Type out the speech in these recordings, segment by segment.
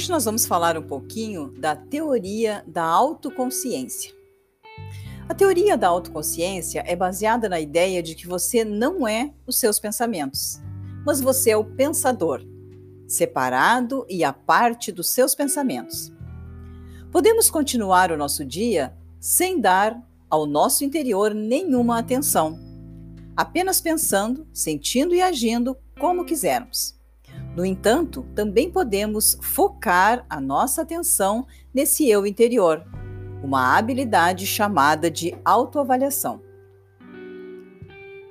Hoje nós vamos falar um pouquinho da teoria da autoconsciência. A teoria da autoconsciência é baseada na ideia de que você não é os seus pensamentos, mas você é o pensador, separado e a parte dos seus pensamentos. Podemos continuar o nosso dia sem dar ao nosso interior nenhuma atenção, apenas pensando, sentindo e agindo como quisermos. No entanto, também podemos focar a nossa atenção nesse eu interior, uma habilidade chamada de autoavaliação.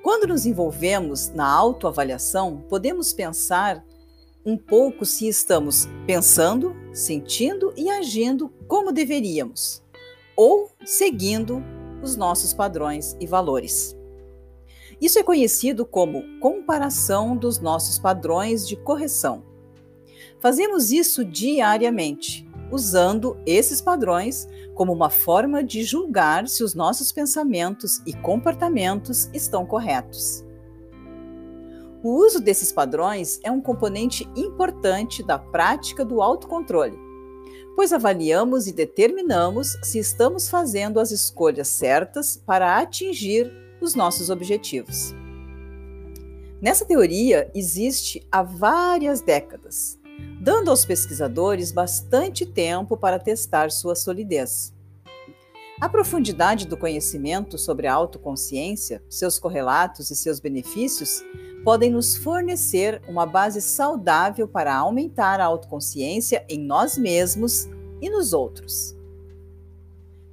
Quando nos envolvemos na autoavaliação, podemos pensar um pouco se estamos pensando, sentindo e agindo como deveríamos, ou seguindo os nossos padrões e valores. Isso é conhecido como comparação dos nossos padrões de correção. Fazemos isso diariamente, usando esses padrões como uma forma de julgar se os nossos pensamentos e comportamentos estão corretos. O uso desses padrões é um componente importante da prática do autocontrole, pois avaliamos e determinamos se estamos fazendo as escolhas certas para atingir os nossos objetivos. Nessa teoria existe há várias décadas, dando aos pesquisadores bastante tempo para testar sua solidez. A profundidade do conhecimento sobre a autoconsciência, seus correlatos e seus benefícios podem nos fornecer uma base saudável para aumentar a autoconsciência em nós mesmos e nos outros.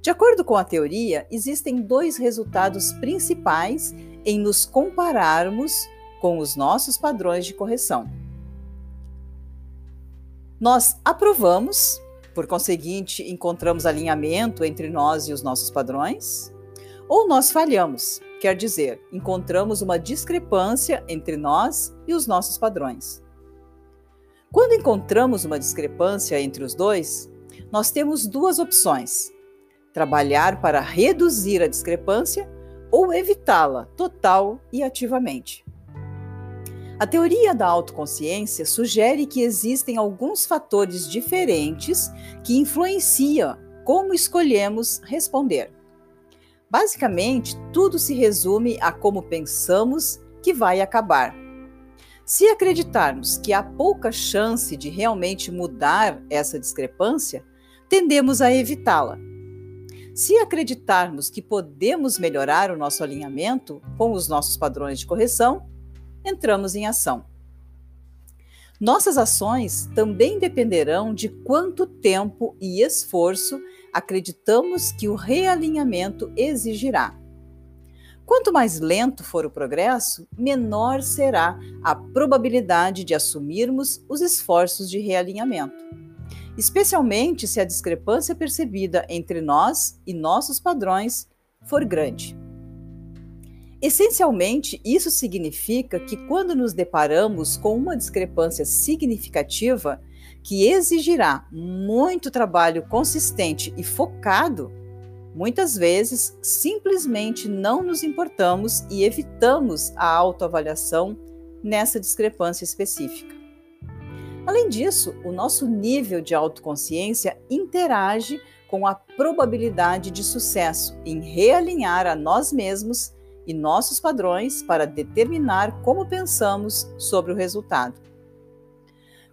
De acordo com a teoria, existem dois resultados principais em nos compararmos com os nossos padrões de correção. Nós aprovamos, por conseguinte, encontramos alinhamento entre nós e os nossos padrões, ou nós falhamos, quer dizer, encontramos uma discrepância entre nós e os nossos padrões. Quando encontramos uma discrepância entre os dois, nós temos duas opções trabalhar para reduzir a discrepância ou evitá-la total e ativamente. A teoria da autoconsciência sugere que existem alguns fatores diferentes que influenciam como escolhemos responder. Basicamente, tudo se resume a como pensamos que vai acabar. Se acreditarmos que há pouca chance de realmente mudar essa discrepância, tendemos a evitá-la se acreditarmos que podemos melhorar o nosso alinhamento com os nossos padrões de correção, entramos em ação. Nossas ações também dependerão de quanto tempo e esforço acreditamos que o realinhamento exigirá. Quanto mais lento for o progresso, menor será a probabilidade de assumirmos os esforços de realinhamento especialmente se a discrepância percebida entre nós e nossos padrões for grande. Essencialmente, isso significa que quando nos deparamos com uma discrepância significativa que exigirá muito trabalho consistente e focado, muitas vezes simplesmente não nos importamos e evitamos a autoavaliação nessa discrepância específica. Além disso, o nosso nível de autoconsciência interage com a probabilidade de sucesso em realinhar a nós mesmos e nossos padrões para determinar como pensamos sobre o resultado.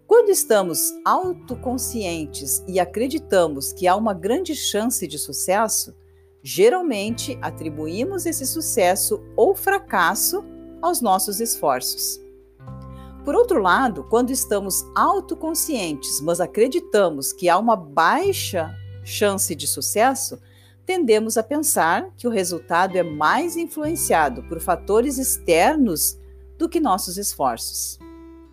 Quando estamos autoconscientes e acreditamos que há uma grande chance de sucesso, geralmente atribuímos esse sucesso ou fracasso aos nossos esforços. Por outro lado, quando estamos autoconscientes, mas acreditamos que há uma baixa chance de sucesso, tendemos a pensar que o resultado é mais influenciado por fatores externos do que nossos esforços.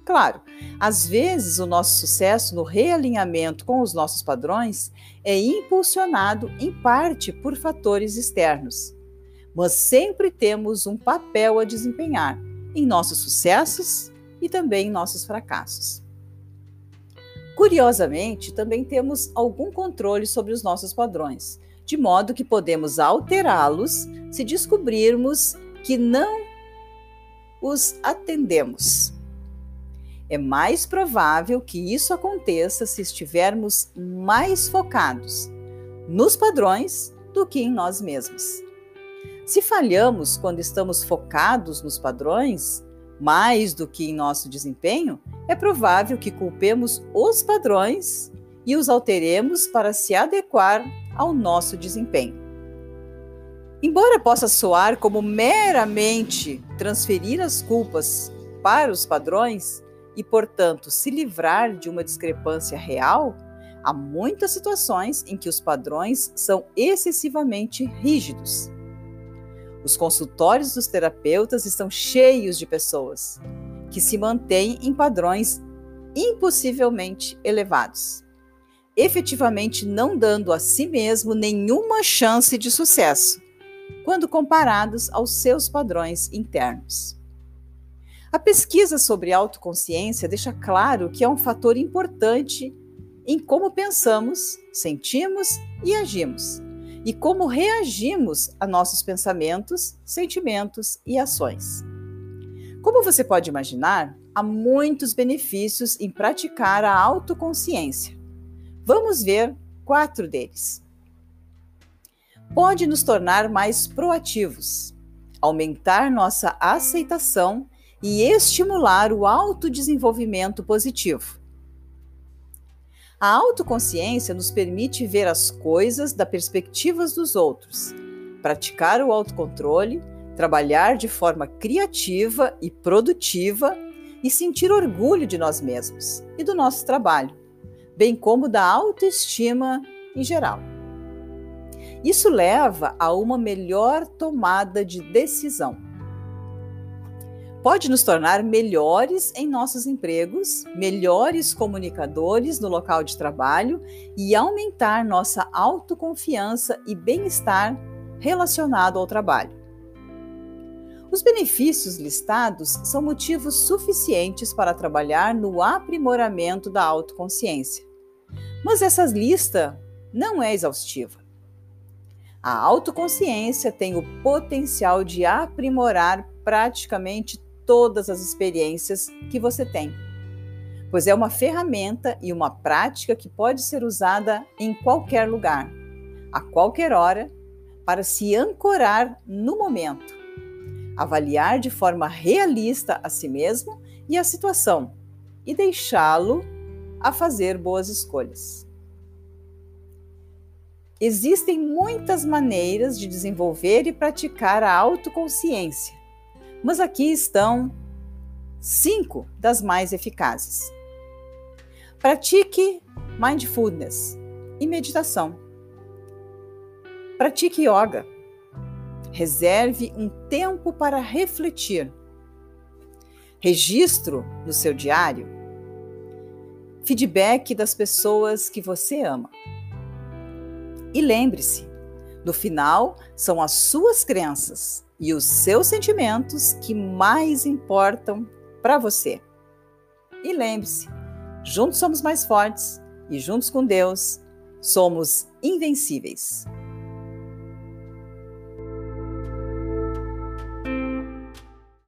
Claro, às vezes o nosso sucesso no realinhamento com os nossos padrões é impulsionado em parte por fatores externos, mas sempre temos um papel a desempenhar em nossos sucessos e também nossos fracassos. Curiosamente, também temos algum controle sobre os nossos padrões, de modo que podemos alterá-los se descobrirmos que não os atendemos. é mais provável que isso aconteça se estivermos mais focados nos padrões do que em nós mesmos. Se falhamos quando estamos focados nos padrões, mais do que em nosso desempenho, é provável que culpemos os padrões e os alteremos para se adequar ao nosso desempenho. Embora possa soar como meramente transferir as culpas para os padrões e, portanto, se livrar de uma discrepância real, há muitas situações em que os padrões são excessivamente rígidos. Os consultórios dos terapeutas estão cheios de pessoas que se mantêm em padrões impossivelmente elevados, efetivamente não dando a si mesmo nenhuma chance de sucesso, quando comparados aos seus padrões internos. A pesquisa sobre autoconsciência deixa claro que é um fator importante em como pensamos, sentimos e agimos, e como reagimos a nossos pensamentos, sentimentos e ações. Como você pode imaginar, há muitos benefícios em praticar a autoconsciência. Vamos ver quatro deles. Pode nos tornar mais proativos, aumentar nossa aceitação e estimular o autodesenvolvimento positivo. A autoconsciência nos permite ver as coisas da perspectiva dos outros, praticar o autocontrole, trabalhar de forma criativa e produtiva e sentir orgulho de nós mesmos e do nosso trabalho, bem como da autoestima em geral. Isso leva a uma melhor tomada de decisão pode nos tornar melhores em nossos empregos, melhores comunicadores no local de trabalho e aumentar nossa autoconfiança e bem-estar relacionado ao trabalho. Os benefícios listados são motivos suficientes para trabalhar no aprimoramento da autoconsciência. Mas essa lista não é exaustiva. A autoconsciência tem o potencial de aprimorar praticamente todas as experiências que você tem, pois é uma ferramenta e uma prática que pode ser usada em qualquer lugar, a qualquer hora, para se ancorar no momento, avaliar de forma realista a si mesmo e a situação e deixá-lo a fazer boas escolhas. Existem muitas maneiras de desenvolver e praticar a autoconsciência mas aqui estão cinco das mais eficazes. Pratique mindfulness e meditação. Pratique yoga. Reserve um tempo para refletir. Registro no seu diário. Feedback das pessoas que você ama. E lembre-se, no final, são as suas crenças e os seus sentimentos que mais importam para você. E lembre-se, juntos somos mais fortes e juntos com Deus somos invencíveis.